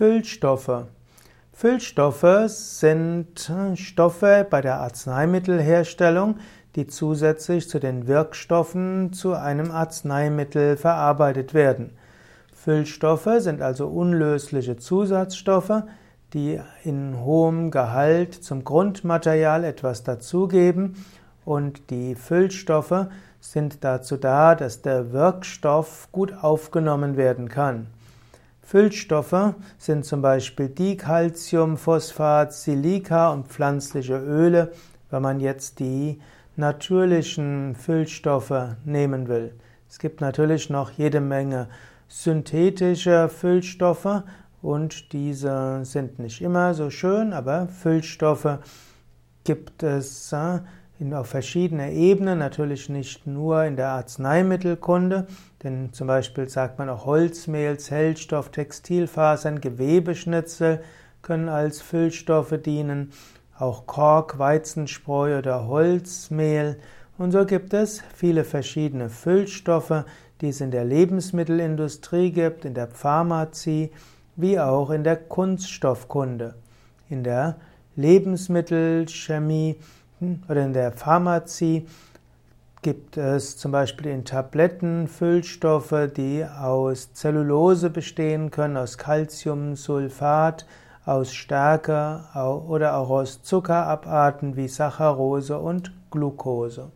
Füllstoffe. Füllstoffe sind Stoffe bei der Arzneimittelherstellung, die zusätzlich zu den Wirkstoffen zu einem Arzneimittel verarbeitet werden. Füllstoffe sind also unlösliche Zusatzstoffe, die in hohem Gehalt zum Grundmaterial etwas dazugeben und die Füllstoffe sind dazu da, dass der Wirkstoff gut aufgenommen werden kann. Füllstoffe sind zum Beispiel Dicalcium, Phosphat, Silika und pflanzliche Öle, wenn man jetzt die natürlichen Füllstoffe nehmen will. Es gibt natürlich noch jede Menge synthetische Füllstoffe und diese sind nicht immer so schön, aber Füllstoffe gibt es äh, auf verschiedene Ebenen, natürlich nicht nur in der Arzneimittelkunde, denn zum Beispiel sagt man auch Holzmehl, Zellstoff, Textilfasern, Gewebeschnitzel können als Füllstoffe dienen, auch Kork, Weizenspreu oder Holzmehl. Und so gibt es viele verschiedene Füllstoffe, die es in der Lebensmittelindustrie gibt, in der Pharmazie, wie auch in der Kunststoffkunde. In der Lebensmittelchemie oder in der Pharmazie gibt es zum Beispiel in Tabletten Füllstoffe, die aus Zellulose bestehen können, aus Calciumsulfat, aus Stärke oder auch aus Zuckerabarten wie Saccharose und Glucose.